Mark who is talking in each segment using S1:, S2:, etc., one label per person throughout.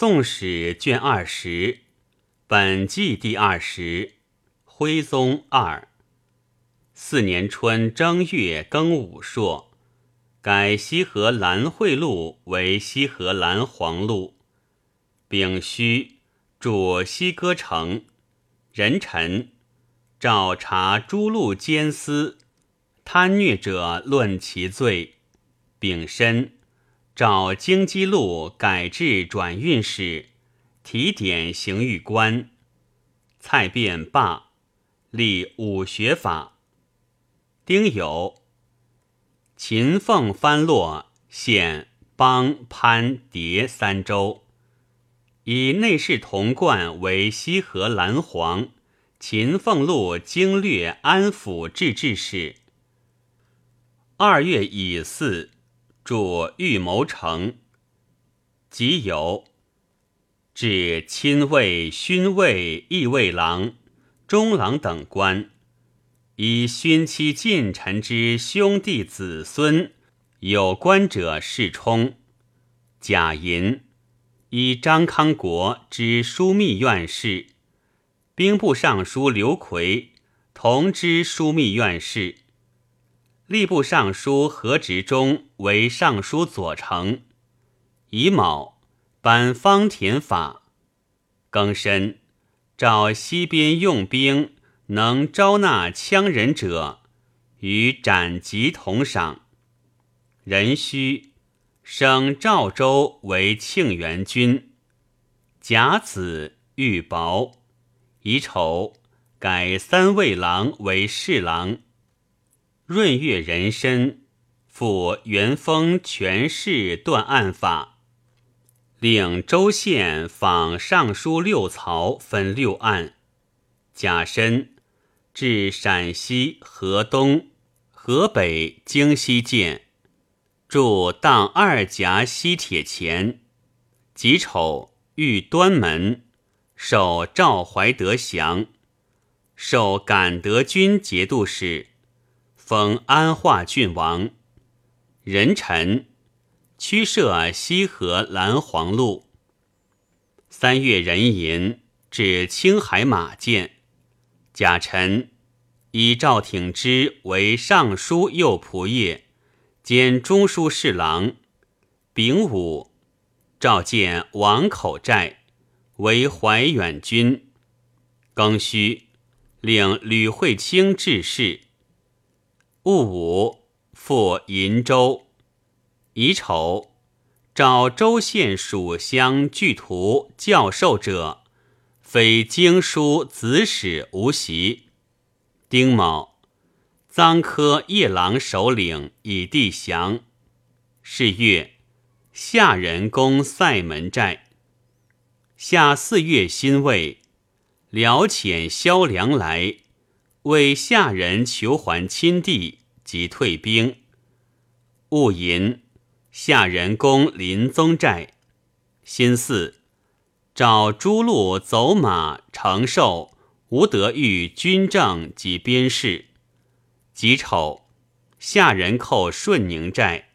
S1: 宋史》卷二十，本纪第二十，徽宗二四年春正月庚午朔，改西河兰惠路为西河兰黄路。丙戌，主西歌城。壬辰，召查诸路监司，贪虐者论其罪。丙申。召京畿路改制转运使，提点刑狱官。蔡卞罢，立武学法。丁酉，秦凤藩落，县邦潘蝶三州，以内侍童贯为西河蓝黄秦凤路经略安抚制置使。二月乙巳。著玉谋城，即有至亲卫、勋卫、义卫郎、中郎等官，以勋妻近臣之兄弟子孙有官者世充。贾银以张康国之枢密院事，兵部尚书刘奎同知枢密院事。吏部尚书何执中为尚书左丞，乙卯颁方田法，庚申召西边用兵能招纳羌人者，与斩级同赏。壬戌升赵州为庆元军，甲子玉雹，乙丑改三位郎为侍郎。闰月壬申，复元丰全市断案法，令州县访尚书六曹分六案。甲申，至陕西、河东、河北、京西见，驻当二甲西铁前。己丑，遇端门，守赵怀德祥，授感德军节度使。封安化郡王，壬辰，驱设西河蓝黄路。三月壬寅，至青海马建。甲辰，以赵挺之为尚书右仆射，兼中书侍郎。丙午，召见王口寨为怀远军。庚戌，令吕惠卿致仕。戊午，赴银州。乙丑，召州县属乡具图教授者，非经书子史无习。丁卯，臧科夜郎首领以地降。是月，夏人攻塞门寨。夏四月辛未，辽遣萧良来。为下人求还亲弟，即退兵。戊寅，下人攻临宗寨。辛巳，召诸路走马承寿、吴德玉军政及边事。己丑，下人寇顺宁寨。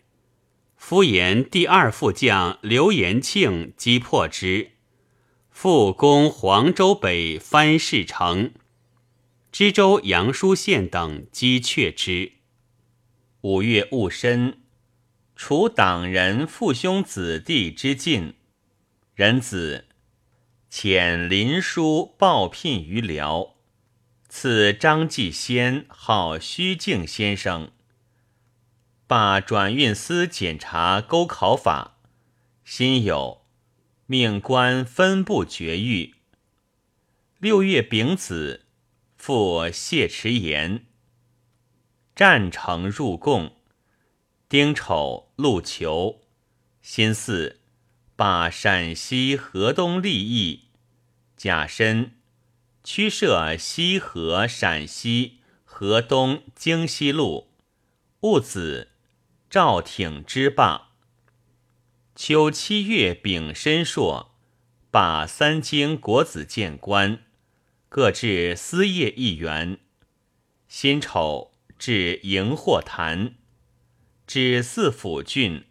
S1: 夫延第二副将刘延庆击破之，复攻黄州北藩市城。知州杨书县等击却之。五月戊申，除党人父兄子弟之禁。人子遣林书报聘于辽，赐张继先号虚敬先生。罢转运司检查勾考法。辛酉，命官分部绝狱。六月丙子。复谢迟言，战城入贡。丁丑，陆求。辛巳，罢陕西、河东利益。甲申，驱设西河、陕西、河东、京西路。戊子，赵挺之罢。秋七月丙申朔，罢三京国子监官。各置司业一员。辛丑，至营祸坛，指四府郡，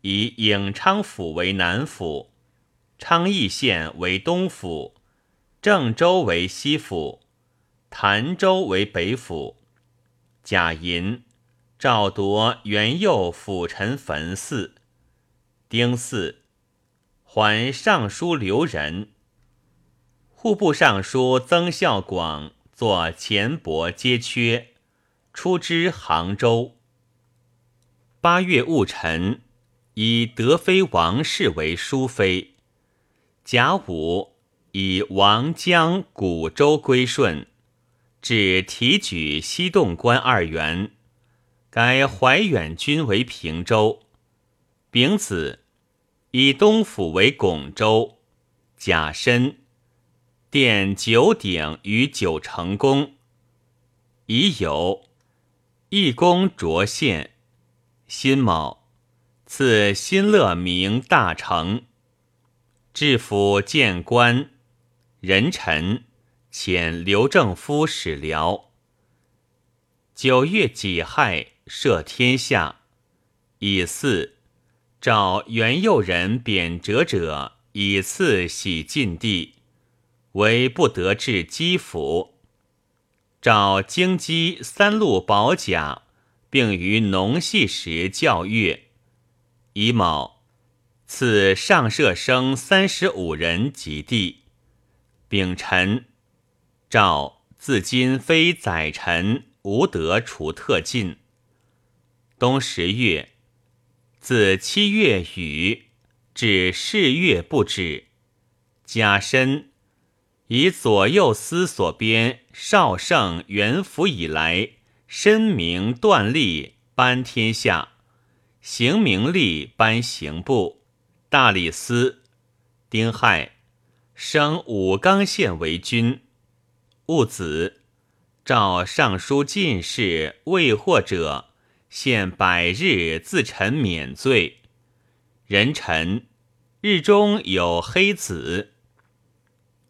S1: 以颍昌府为南府。
S2: 昌邑县为东府，郑州为西府，潭州为北府。贾银诏夺元佑辅臣坟寺。丁巳，还尚书留人。户部尚书曾孝广作钱帛皆缺，出知杭州。八月戊辰，以德妃王氏为淑妃。甲午，以王江古州归顺，至提举西洞官二员，改怀远军为平州。丙子，以东府为巩州。甲申，殿九鼎于九成宫。乙酉，义公卓献。辛卯，赐新乐明大成。治府谏官，人臣遣刘正夫使辽。九月己亥，赦天下。以四，诏元佑人贬谪者，以赐喜晋地，唯不得至基辅。诏京畿三路保甲。并于农戏时教乐，乙卯，赐上舍生三十五人及第。丙辰，诏自今非宰臣，无得除特进。冬十月，自七月雨至四月不止。甲申，以左右司所编少圣元符以来。申明断立颁天下，行明立颁刑部，大理司。丁亥，升武冈县为君。戊子，诏尚书进士未获者，限百日自陈免罪。人臣日中有黑子。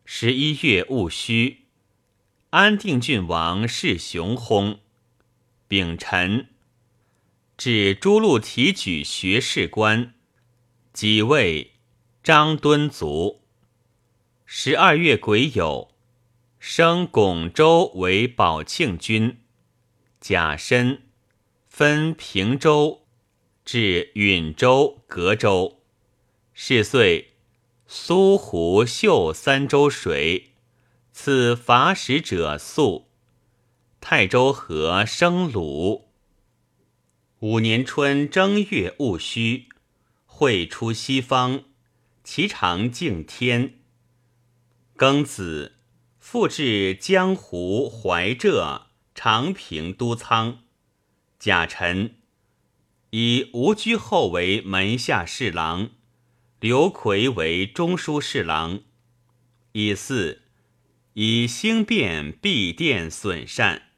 S2: 十一月戊戌，安定郡王是雄薨。丙辰，指诸路提举学士官，己未，张敦卒。十二月癸酉，升巩州为保庆军。甲申，分平州至允州、隔州。是岁，苏湖秀三州水，赐伐使者粟。泰州河生鲁。五年春正月戊戌，会出西方，其长敬天。庚子，复至江湖怀浙、长平都仓。甲辰，以吴居后为门下侍郎，刘奎为中书侍郎。乙巳，以兴变闭殿损善。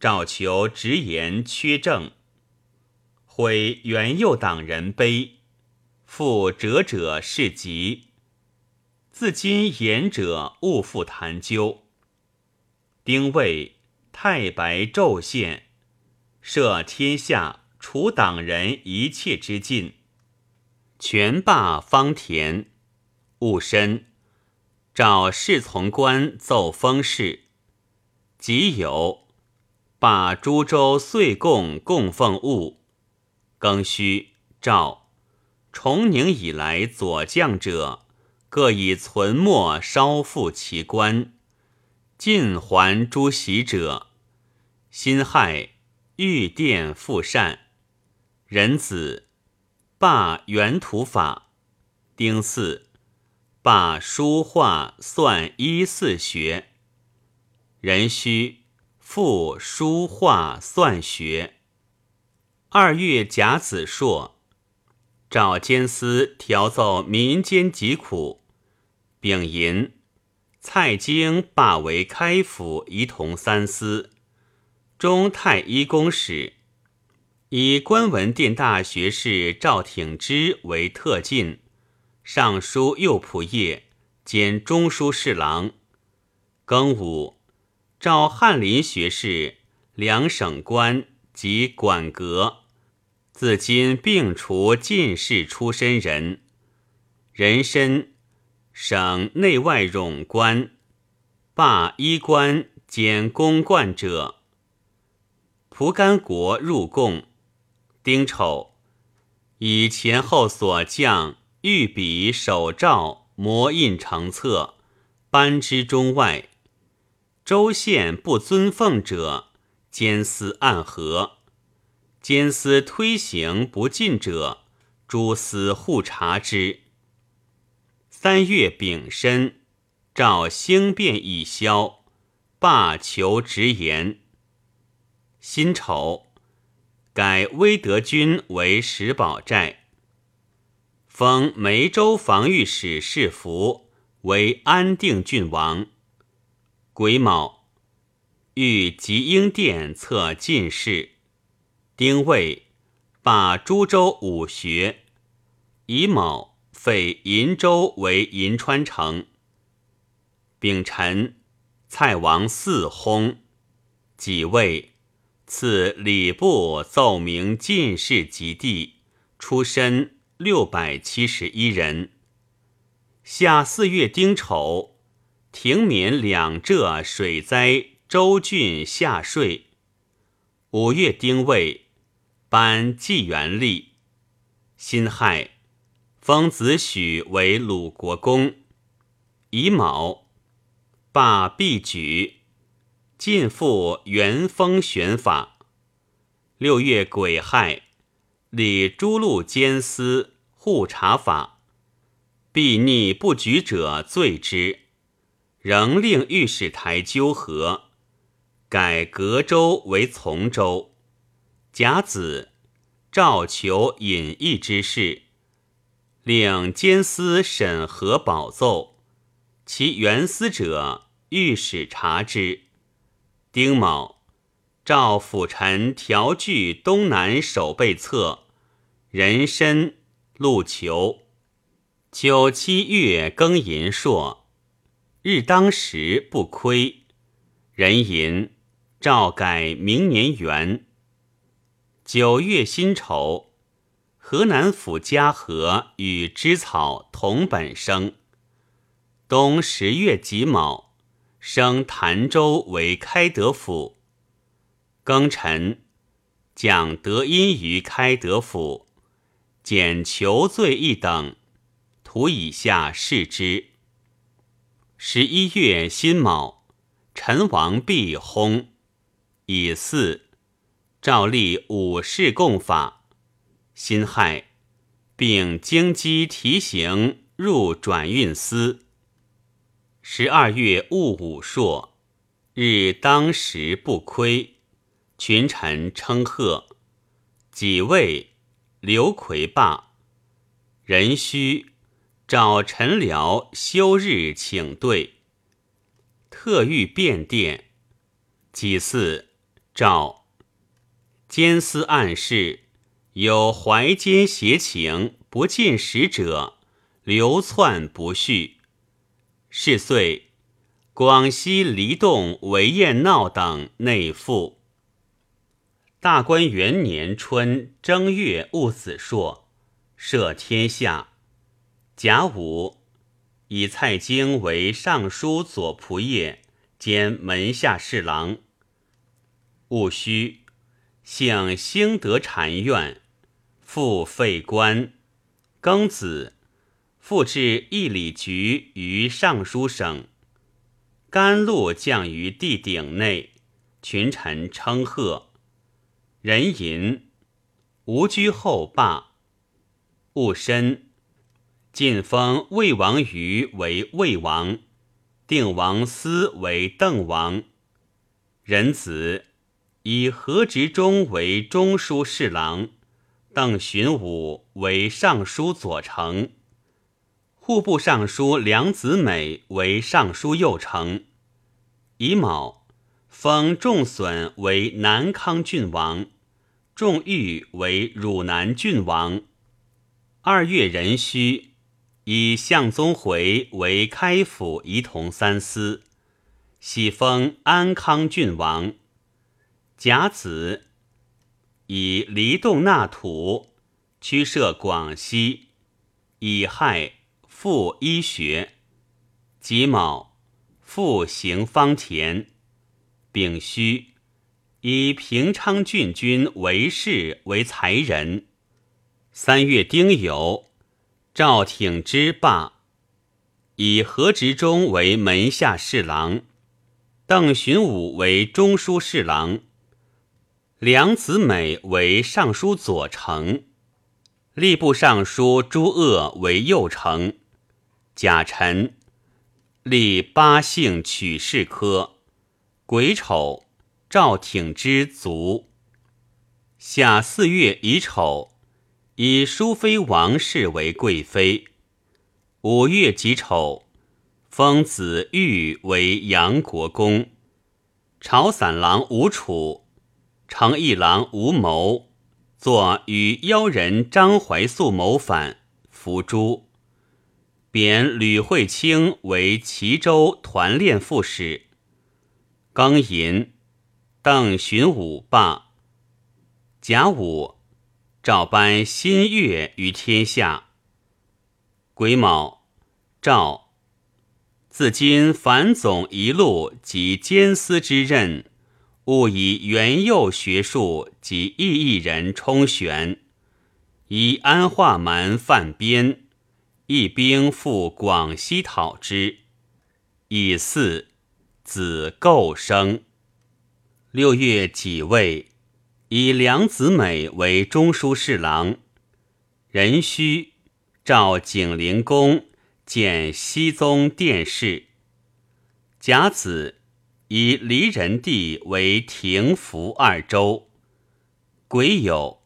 S2: 诏求直言缺政，毁元佑党人碑，复折者是疾。自今言者勿复谈究。丁未，太白昼现，赦天下，除党人一切之禁，权罢方田。戊申，召侍从官奏封事。己酉。罢诸州岁贡供奉物，庚戌诏崇宁以来左将者，各以存没稍复其官，尽还诸袭者。辛亥御殿复善，壬子罢原土法，丁巳罢书画算一四学，壬戌。复书画算学。二月甲子朔，召监司调奏民间疾苦。丙寅，蔡京罢为开府仪同三司，中太医公使，以官文殿大学士赵挺之为特进，尚书右仆射兼中书侍郎。庚午。召翰林学士、两省官及管阁，自今并除进士出身人。人参
S1: 省内外冗官，罢衣冠兼公冠者。蒲甘国入贡，丁丑，以前后所将御笔手诏磨印成册，颁之中外。州县不遵奉者，监司暗合；监司推行不进者，诸司互查之。三月丙申，诏兴变已消，罢求直言。辛丑，改威德军为石宝寨，封梅州防御使士服为安定郡王。癸卯，御吉英殿册进士。丁未，罢株洲武学。乙卯。废银州为银川城。丙辰，蔡王嗣薨，己未，赐礼部奏明进士及第，出身六百七十一人。夏四月丁丑，停免两浙水灾州郡下税。五月丁未，颁纪元历。辛亥。封子许为鲁国公，乙卯，罢毕举，尽复元封玄法。六月癸亥，立诸路监司互查法，必逆不举者罪之，仍令御史台纠合，改革州为从州。甲子，诏求隐逸之事。令监司审核保奏，其原司者御史察之。丁卯，赵辅臣调据东南守备侧，人参、陆求。九七月庚寅朔，日当时不亏。壬寅，诏改明年元。九月辛丑。河南府嘉禾与芝草同本生。冬十月己卯，升潭州为开德府。庚辰，讲德音于开德府，减囚罪一等，图以下视之。十一月辛卯，陈王毕薨，以巳，诏立武士共法。辛亥，并京畿提刑入转运司。十二月戊午朔，日当时不亏，群臣称贺。己未，刘奎罢。壬戌，召陈辽休日请对。特谕便殿。己巳，诏监司暗事。有怀奸邪情不进使者，流窜不续。是岁，广西黎洞韦彦闹等内附。大观元年春正月戊子朔，赦天下。甲午，以蔡京为尚书左仆射兼门下侍郎。戊戌，幸兴德禅院。复废官，庚子，复置义礼局于尚书省。甘露降于地顶内，群臣称贺。壬寅，吴居后罢。戊申，晋封魏王于为魏王，定王思为邓王。壬子，以何执中为中书侍郎。邓荀武为尚书左丞，户部尚书梁子美为尚书右丞。乙卯，封仲损为南康郡王，仲玉为汝南郡王。二月壬戌，以向宗回为开府仪同三司，喜封安康郡王。甲子。以离洞纳土，驱设广西，以亥复医学。己卯，复行方田。丙戌，以平昌郡君为氏为才人。三月丁酉，赵挺之罢。以何执中为门下侍郎，邓荀武为中书侍郎，梁子美为尚书左丞，吏部尚书朱鄂为右丞。甲辰，立八姓取士科。癸丑，赵挺之卒。夏四月乙丑，以淑妃王氏为贵妃。五月己丑，封子玉为杨国公，朝散郎吴楚，承议郎吴谋，作与妖人张怀素谋反，伏诛。贬吕惠卿为齐州团练副使。庚寅，邓寻武罢。甲午，诏颁新月于天下。癸卯，诏自今凡总一路及监司之任，勿以元佑学术及异义人充选，以安化蛮犯边，一兵赴广西讨之。以四子构生。六月己未，以梁子美为中书侍郎。壬戌。召景灵公见西宗殿试。甲子，以离人地为廷服二州。癸酉，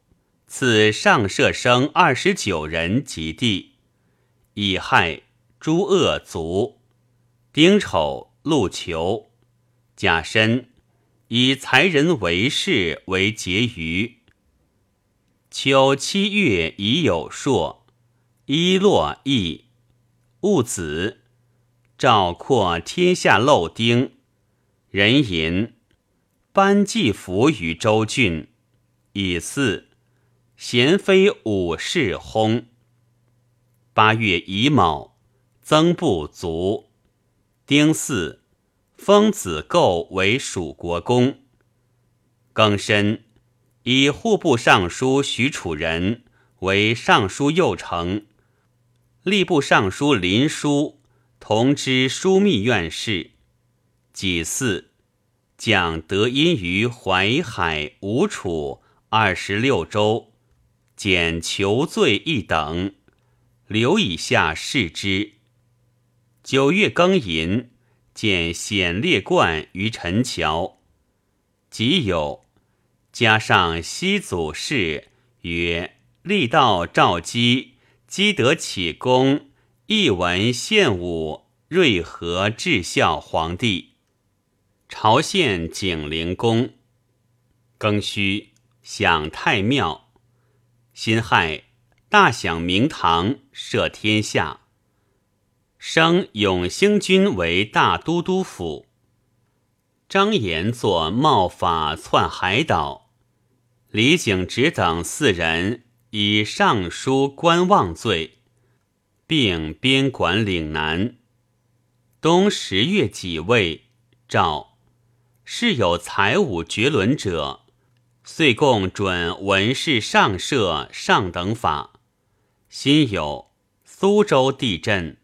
S1: 赐上舍生二十九人及第。乙亥，诸恶卒。丁丑，陆囚。甲申，以才人为氏为结余。秋七月，已有朔。一洛邑，戊子，赵括天下漏丁。人吟，班季服于州郡。乙巳，贤妃武氏薨。八月乙卯，曾不卒。丁巳，封子构为蜀国公。庚申，以户部尚书许楚人为尚书右丞。吏部尚书林书同知枢密院事。己巳，讲德音于淮海、吴楚二十六州，减囚罪一等，留以下视之。九月庚寅，见显列冠于陈桥。即有，加上西祖谥曰立道赵基。积德启功，一文献武，瑞和至孝皇帝。朝献景灵公。庚戌，享太庙。辛亥，大享明堂，赦天下。升永兴军为大都督府。张延作冒法篡海岛。李景直等四人。以尚书观望罪，并边管岭南。冬十月己未，诏是有才武绝伦者，遂共准文士上设上等法。辛酉，苏州地震。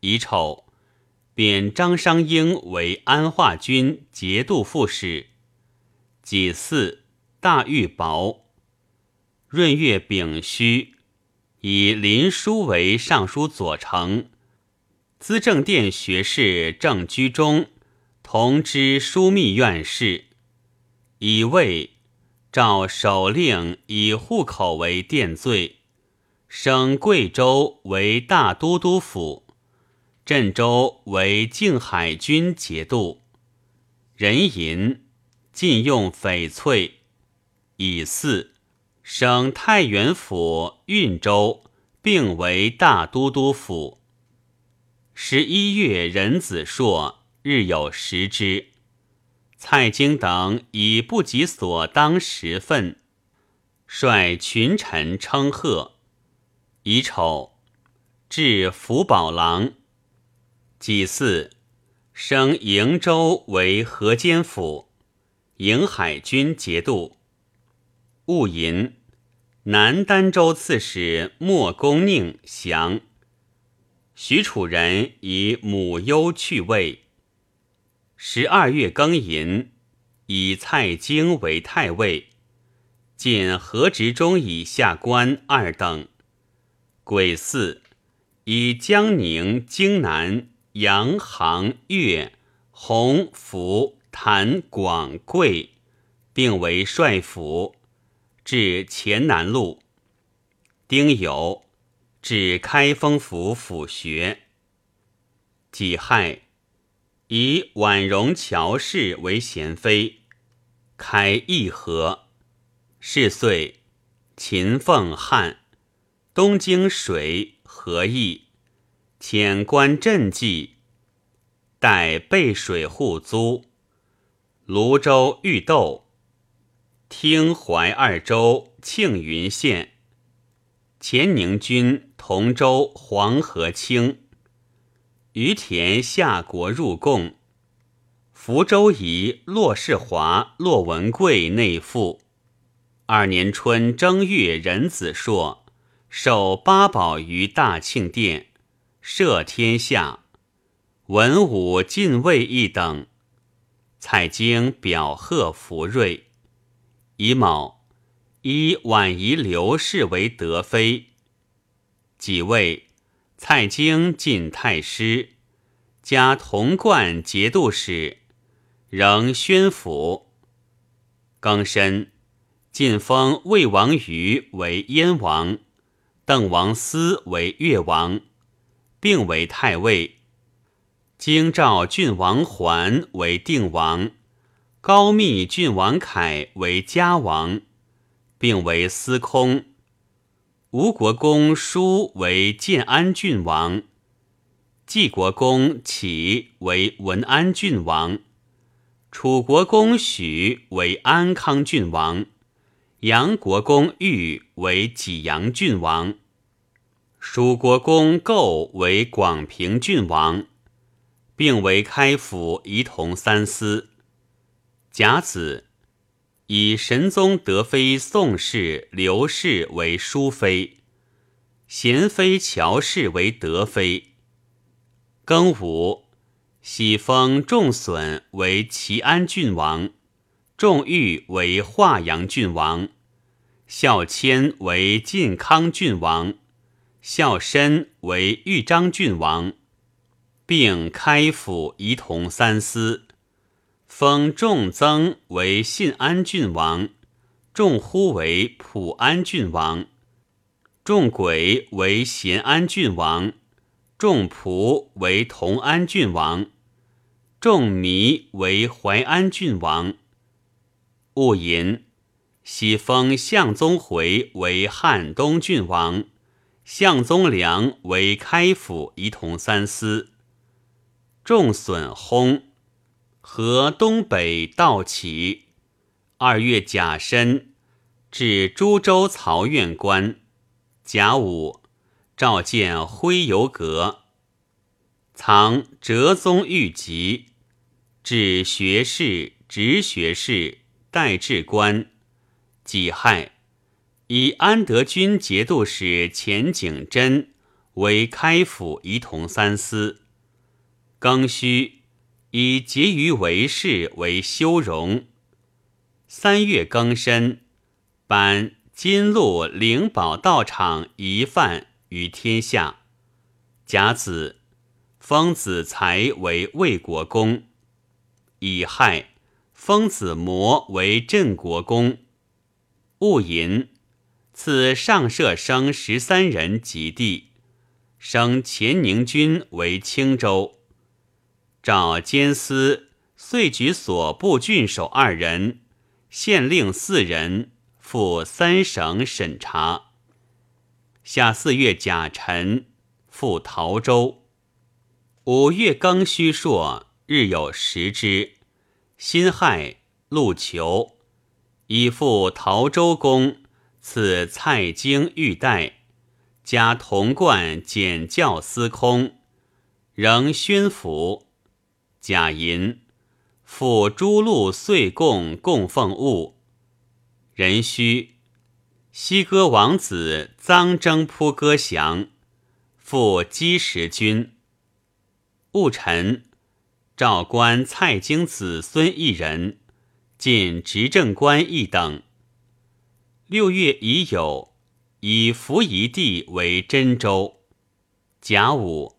S1: 乙丑，贬张商英为安化军节度副使。己巳，大狱薄。闰月丙戌，以林书为尚书左丞，资政殿学士郑居中同知枢密院事。乙未，诏首令以户口为殿罪，升贵州为大都督府，镇州为靖海军节度。人淫，禁用翡翠。乙巳。省太原府运州，并为大都督府。十一月壬子朔，日有食之。蔡京等以不及所当时分，率群臣称贺。乙丑，至福宝郎。己巳，升瀛州为河间府，瀛海军节度。戊寅，南丹州刺史莫公宁降。许楚人以母忧去位。十二月庚寅，以蔡京为太尉，进河直中以下官二等。癸巳，以江宁、荆南。阳、杭、岳、洪、福、谭、广、贵，并为帅府，至黔南路。丁酉，至开封府府学。己亥，以婉容乔氏为贤妃，开义和。是岁，秦凤汉，东京水何意。遣官赈济，待备水护租。泸州玉豆，听淮二州庆云县。前宁军同州黄河清。于田夏国入贡。福州仪骆世华、骆文贵内附。二年春正月壬子硕，受八宝于大庆殿。摄天下，文武进位一等。蔡京表贺福瑞，乙卯，以婉仪刘氏为德妃。己未，蔡京进太师，加童贯节度使，仍宣府。庚申，晋封魏王于为燕王，邓王思为越王。并为太尉，京兆郡王桓为定王，高密郡王凯为嘉王，并为司空。吴国公叔为建安郡王，晋国公启为文安郡王，楚国公许为安康郡王，杨国公玉为济阳郡王。蜀国公构为广平郡王，并为开府仪同三司。甲子，以神宗德妃宋氏、刘氏为淑妃，贤妃乔氏为德妃。庚午，喜封仲损为齐安郡王，仲玉为华阳郡王，孝谦为晋康郡王。孝申为豫章郡王，并开府仪同三司，封仲曾为信安郡王，仲忽为普安郡王，仲轨为咸安郡王，仲仆为同安郡王，仲弥为淮安郡王。戊寅，喜封向宗回为汉东郡王。向宗良为开府仪同三司，众损薨，河东北道起。二月甲申，至株洲曹院官。甲午，召见徽游阁，藏哲宗御籍，至学士、直学士、代制官。己亥。以安德军节度使钱景真为开府仪同三司，庚戌，以结余为氏为修容。三月庚申，颁金鹿灵宝道场遗范于天下。甲子，封子才为魏国公。乙亥，封子模为镇国公。戊寅。赐上舍生十三人及第，升乾宁军为青州。召监司遂举所部郡守二人，县令四人，赴三省审查。下四月甲辰，赴陶州。五月庚戌朔，日有食之。辛亥，陆求，以赴陶州公。赐蔡京玉带，加铜冠检校司空，仍宣府。贾银复诸路岁贡供奉物。壬戌，西歌王子臧征扑歌降，复击石军。戊辰，诏官蔡京子孙一人，进执政官一等。六月已有，以扶夷地为真州。甲午，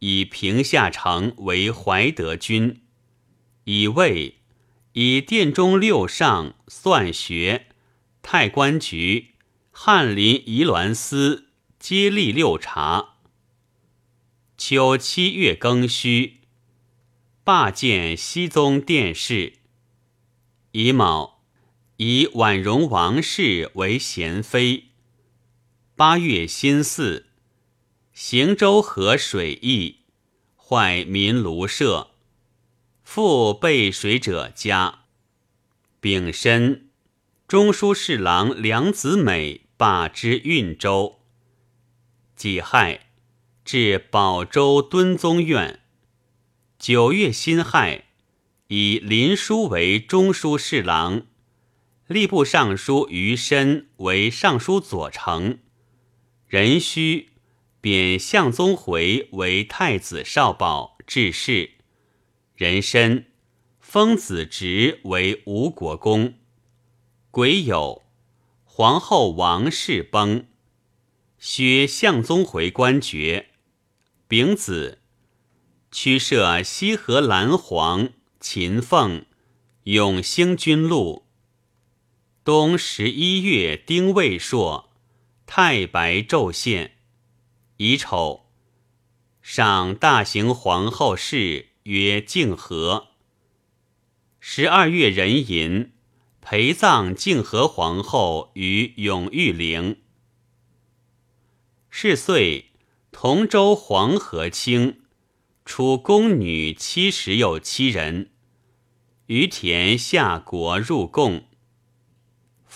S1: 以平夏城为怀德军。乙未，以殿中六上、算学、太官局、翰林仪鸾司接立六察。秋七月庚戌，罢见熹宗殿试。乙卯，以婉容王氏为贤妃。八月辛巳，行舟河水溢，坏民庐舍，复备水者家。丙申，中书侍郎梁子美罢之运州。己亥。至宝州敦宗院。九月辛亥，以林书为中书侍郎，吏部尚书余深为尚书左丞。壬戌，贬向宗回为太子少保、致仕。壬申，封子侄为吴国公。癸酉，皇后王氏崩，削向宗回官爵。丙子，驱设西河蓝黄、秦凤、永兴军路。冬十一月丁未朔，太白昼现。乙丑，上大行皇后事曰静和。十二月壬寅，陪葬静和皇后于永裕陵。是岁。同州黄河清，出宫女七十有七人。于田夏国入贡。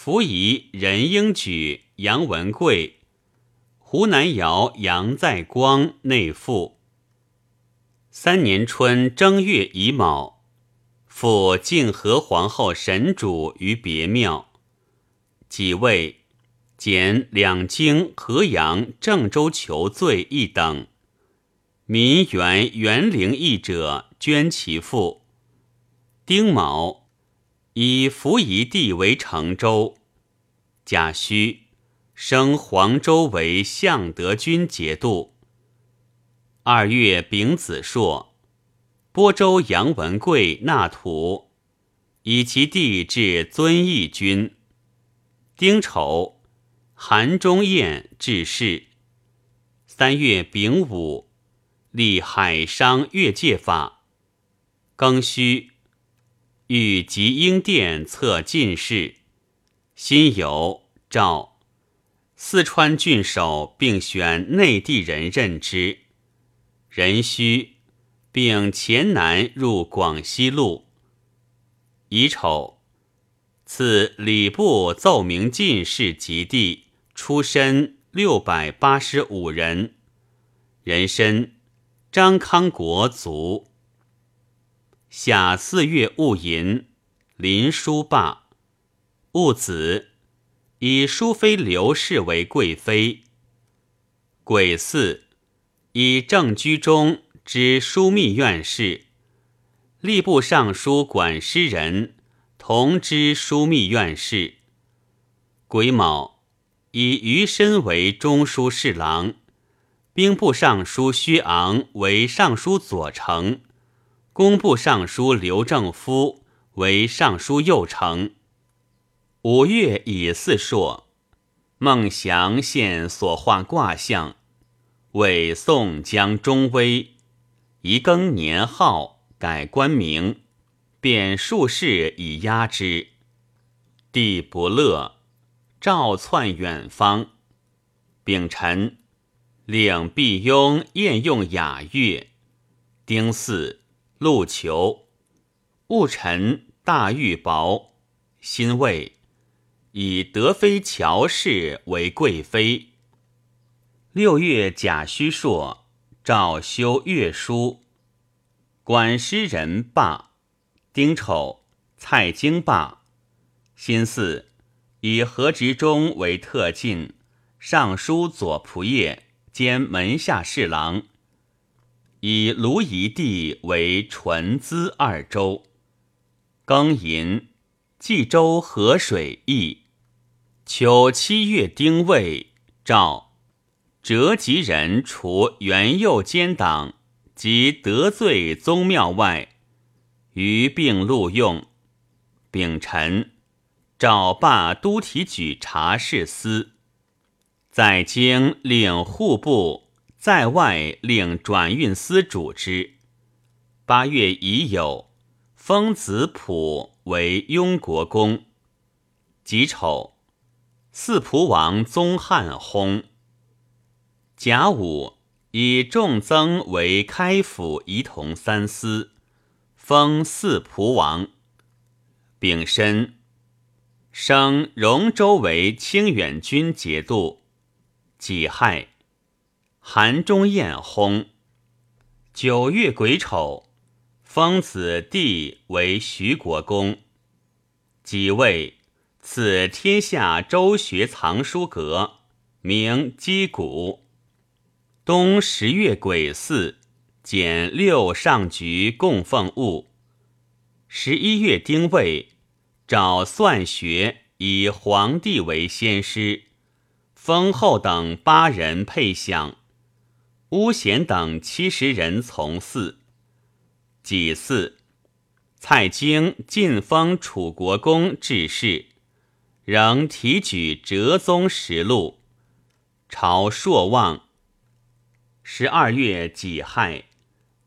S1: 伏仪任应举、杨文贵、湖南姚杨在光内附。三年春正月乙卯，复晋和皇后神主于别庙。几位。减两京、河阳、郑州求罪一等，民原元陵邑者捐其父。丁卯，以扶夷地为成州。甲戌，升黄州为相德军节度。二月丙子朔，播州杨文贵纳土，以其地至遵义军。丁丑。韩忠彦致仕。三月丙午，立海商越界法。庚戌，与集英殿测进士。辛酉，诏四川郡守并选内地人任之。壬戌，并黔南入广西路。乙丑，赐礼部奏明进士及第。出身六百八十五人，人参张康国卒。夏四月戊寅，林书罢。戊子，以淑妃刘氏为贵妃。癸巳，以正居中之枢密院事、吏部尚书管诗人同知枢密院事。癸卯。以余深为中书侍郎，兵部尚书薛昂为尚书左丞，工部尚书刘正夫为尚书右丞。五月乙巳朔，孟祥献所画卦象，为宋江中威。宜更年号，改官名，贬术士以压之。帝不乐。召窜远方，丙辰，领毕雍宴用雅乐。丁巳，陆求。戊辰，大玉雹。辛未，以德妃乔氏为贵妃。六月甲戌朔，诏修月书。管诗人罢。丁丑，蔡京罢。辛巳，以何执中为特进，尚书左仆射兼门下侍郎。以卢夷地为纯资二州。庚寅，冀州河水邑。秋七月丁未，诏折吉人除元佑奸党及得罪宗庙外，余并录用。丙辰，诏罢都提举察事司，在京领户部。在外令转运司主之。八月乙酉，封子普为雍国公。己丑，四仆王宗翰薨。甲午，以仲增为开府仪同三司，封四仆王。丙申，升荣州为清远军节度。己亥。韩中彦薨。九月癸丑，封子弟为徐国公。己未，赐天下周学藏书阁，名击鼓。冬十月癸巳，减六上局供奉物。十一月丁未，诏算学以皇帝为先师，封后等八人配享。巫贤等七十人从祀。己巳，蔡京晋封楚国公致仕，仍提举哲宗实录。朝朔望。十二月己亥，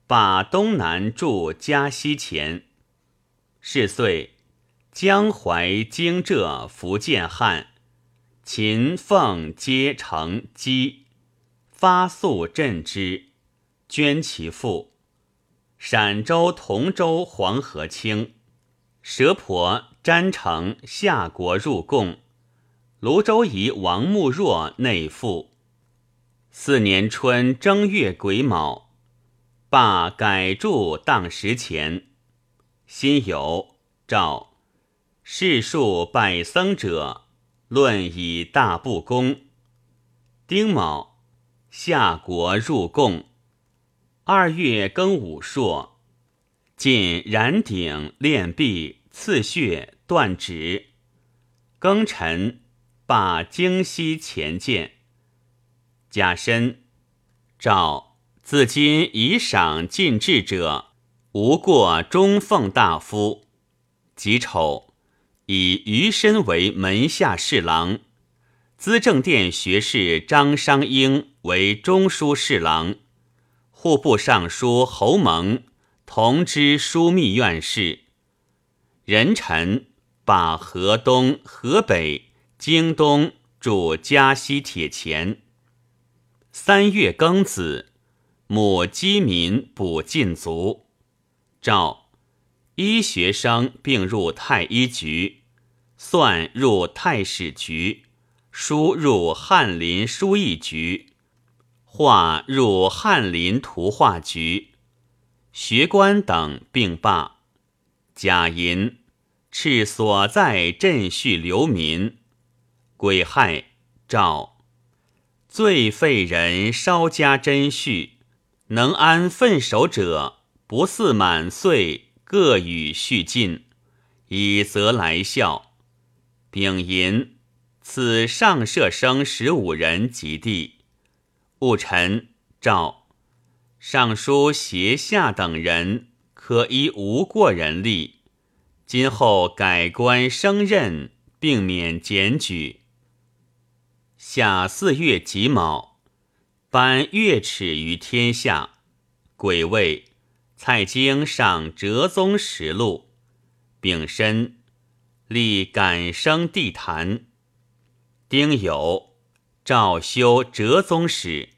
S1: 把东南驻嘉西前。是岁，江淮、荆浙、福建汉、秦、凤皆成基。发粟赈之，捐其父。陕州、同州黄河清，蛇婆詹成夏国入贡。泸州夷王穆若内附。四年春正月癸卯，罢改铸当时前。辛酉，诏世数百僧者，论以大不公。丁卯。夏国入贡，二月庚午朔，进燃鼎炼璧刺血断指。庚辰，罢京西前见。甲申，诏自今以赏进制者，无过中奉大夫。己丑，以余身为门下侍郎。资政殿学士张商英为中书侍郎，户部尚书侯蒙同知枢密院事。壬辰，把河东、河北、京东驻嘉西铁钱。三月庚子，母饥民补禁足。诏医学生并入太医局，算入太史局。书入翰林书艺局，画入翰林图画局，学官等并罢。贾银敕所在镇序流民。癸亥，诏罪废人稍加珍序，能安分守者，不似满岁各予序尽，以则来效。丙寅。此上舍生十五人及第，戊辰诏尚书协下等人可依无过人力，今后改官升任，并免检举。夏四月己卯，颁月尺于天下。癸未，蔡京上哲宗实录。丙申，立感生地坛。丁酉，诏修哲宗史。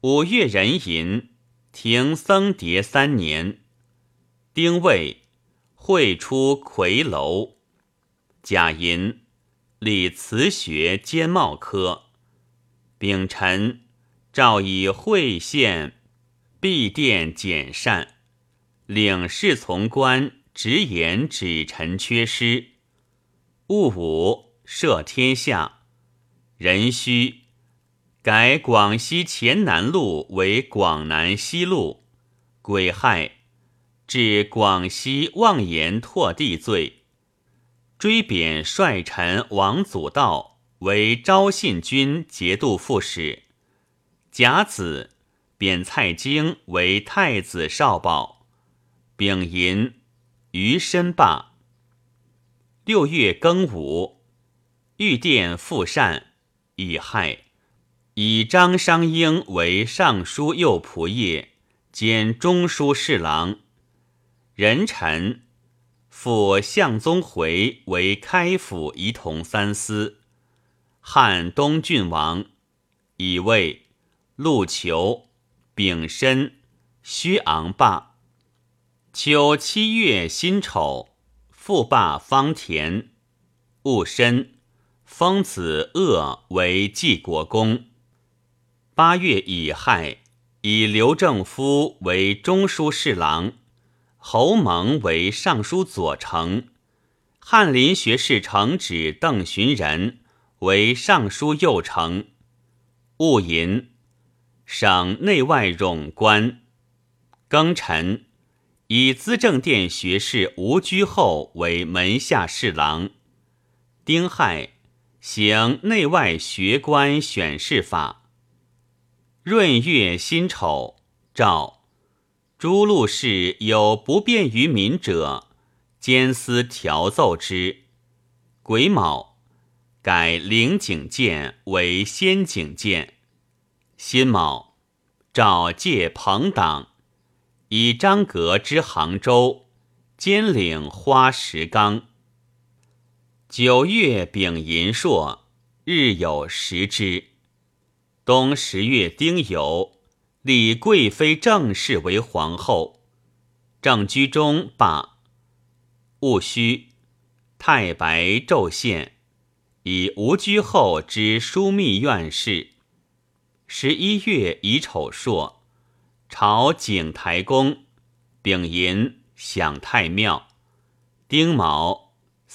S1: 五月壬寅，停僧牒三年。丁未，会出魁楼。甲寅，立慈学兼茂科。丙辰，诏以会县闭殿简善，领侍从官直言指臣缺失。戊午，赦天下。壬戌，改广西黔南路为广南西路。癸亥，治广西妄言拓地罪，追贬帅臣王祖道为昭信军节度副使。甲子，贬蔡京为太子少保。丙寅，余申罢。六月庚午，御殿复善，以亥，以张商英为尚书右仆射兼中书侍郎。壬辰，复向宗回为开府仪同三司。汉东郡王，乙未，陆求、丙申，虚昂罢。秋七月辛丑。复罢方田，戊申，封子鄂为济国公。八月乙亥，以刘正夫为中书侍郎，侯蒙为尚书左丞，翰林学士承旨邓寻仁为尚书右丞。戊寅，省内外冗官。庚辰。以资政殿学士吴居后为门下侍郎。丁亥，行内外学官选士法。闰月辛丑，诏诸路事有不便于民者，监司调奏之。癸卯，改灵景监为先景监。辛卯，诏借朋党。以张阁之杭州，兼领花石纲。九月丙寅朔，日有食之。冬十月丁酉，立贵妃郑氏为皇后。郑居中罢。戊戌，太白昼献，以吴居后之枢密院事。十一月乙丑朔。朝景台宫，丙寅享太庙。丁卯，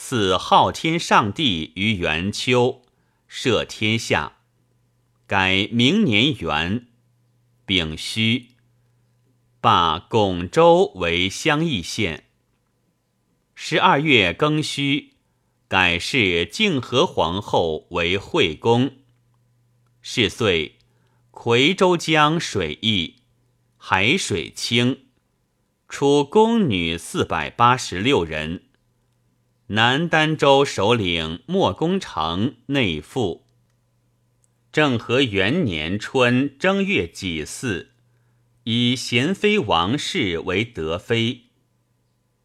S1: 赐昊天上帝于元秋，赦天下，改明年元。丙戌，罢巩州为襄邑县。十二月庚戌，改谥静和皇后为惠公。是岁，夔州江水溢。海水清，出宫女四百八十六人。南丹州首领莫公成内附。政和元年春正月己巳，以贤妃王氏为德妃。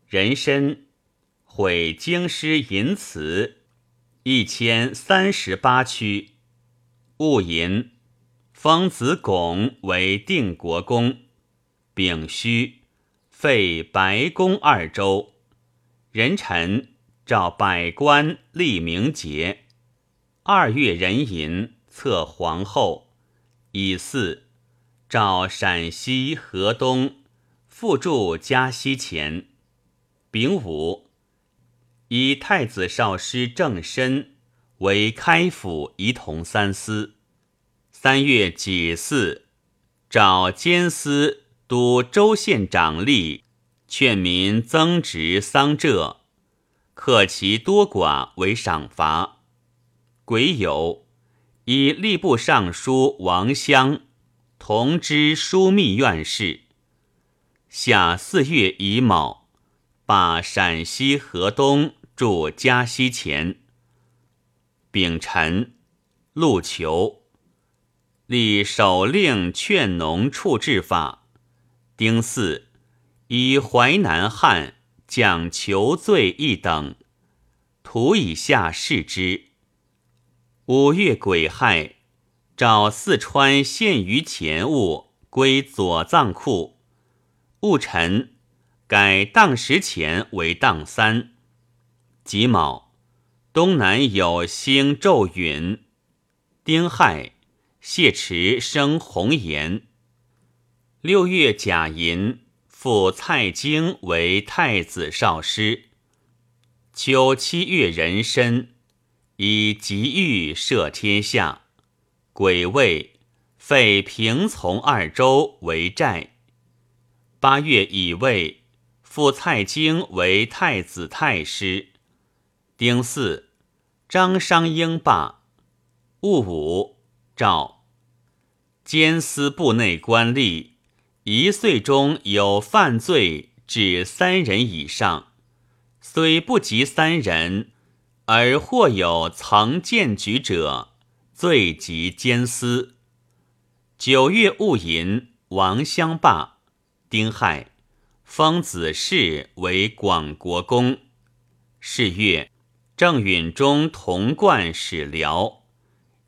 S1: 人参毁京师银瓷一千三十八区。戊寅，封子巩为定国公。丙戌，废白宫二州。壬辰，召百官立名节。二月壬寅，册皇后。乙巳，召陕西河东复驻嘉西前。丙午，以太子少师郑申为开府仪同三司。三月己巳，召监司。都州县长吏劝民增植桑柘，克其多寡为赏罚。癸酉，以吏部尚书王襄同知枢密院事。夏四月乙卯，罢陕西河东驻嘉西前。丙辰，陆求立首令劝农处置法。丁巳，以淮南汉讲求罪一等，图以下视之。五月癸亥，找四川献于钱物归左藏库。戊辰，改当时钱为当三。己卯，东南有星昼陨。丁亥，谢池生红颜。六月甲寅，复蔡京为太子少师。秋七月壬申，以吉欲摄天下。癸未，废平从二州为寨。八月乙未，复蔡京为太子太师。丁巳，张商英罢。戊午，诏监司部内官吏，一岁中有犯罪至三人以上。虽不及三人，而或有曾见举者，罪及监司。九月戊寅，王相罢。丁亥，封子氏为广国公。是月，郑允中同贯使辽，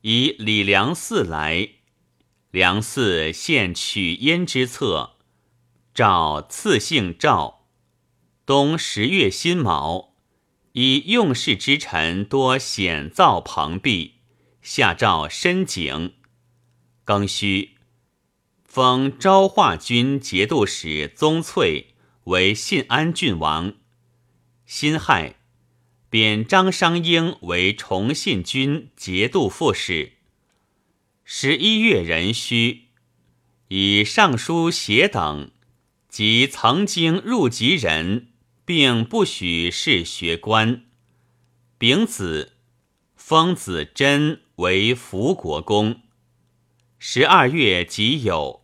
S1: 以李良嗣来。梁嗣献取焉之策，诏赐姓赵。冬十月辛卯，以用事之臣多险造蓬壁，下诏深井。庚戌，封昭化军节度使宗粹为信安郡王。辛亥，贬张商英为崇信军节度副使。十一月壬戌，以尚书协等及曾经入籍人。并不许是学官。丙子，封子真为福国公。十二月己酉，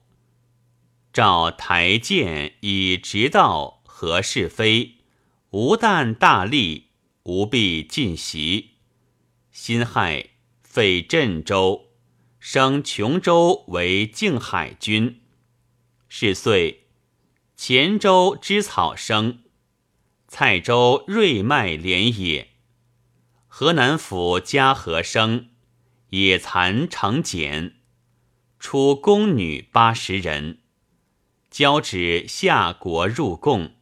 S1: 召台谏以直道和是非，无但大利，无必尽席。辛亥，废镇州，升琼州为靖海军。是岁，黔州之草生。蔡州瑞麦连野，河南府嘉禾生，野蚕成茧，出宫女八十人，交趾下国入贡。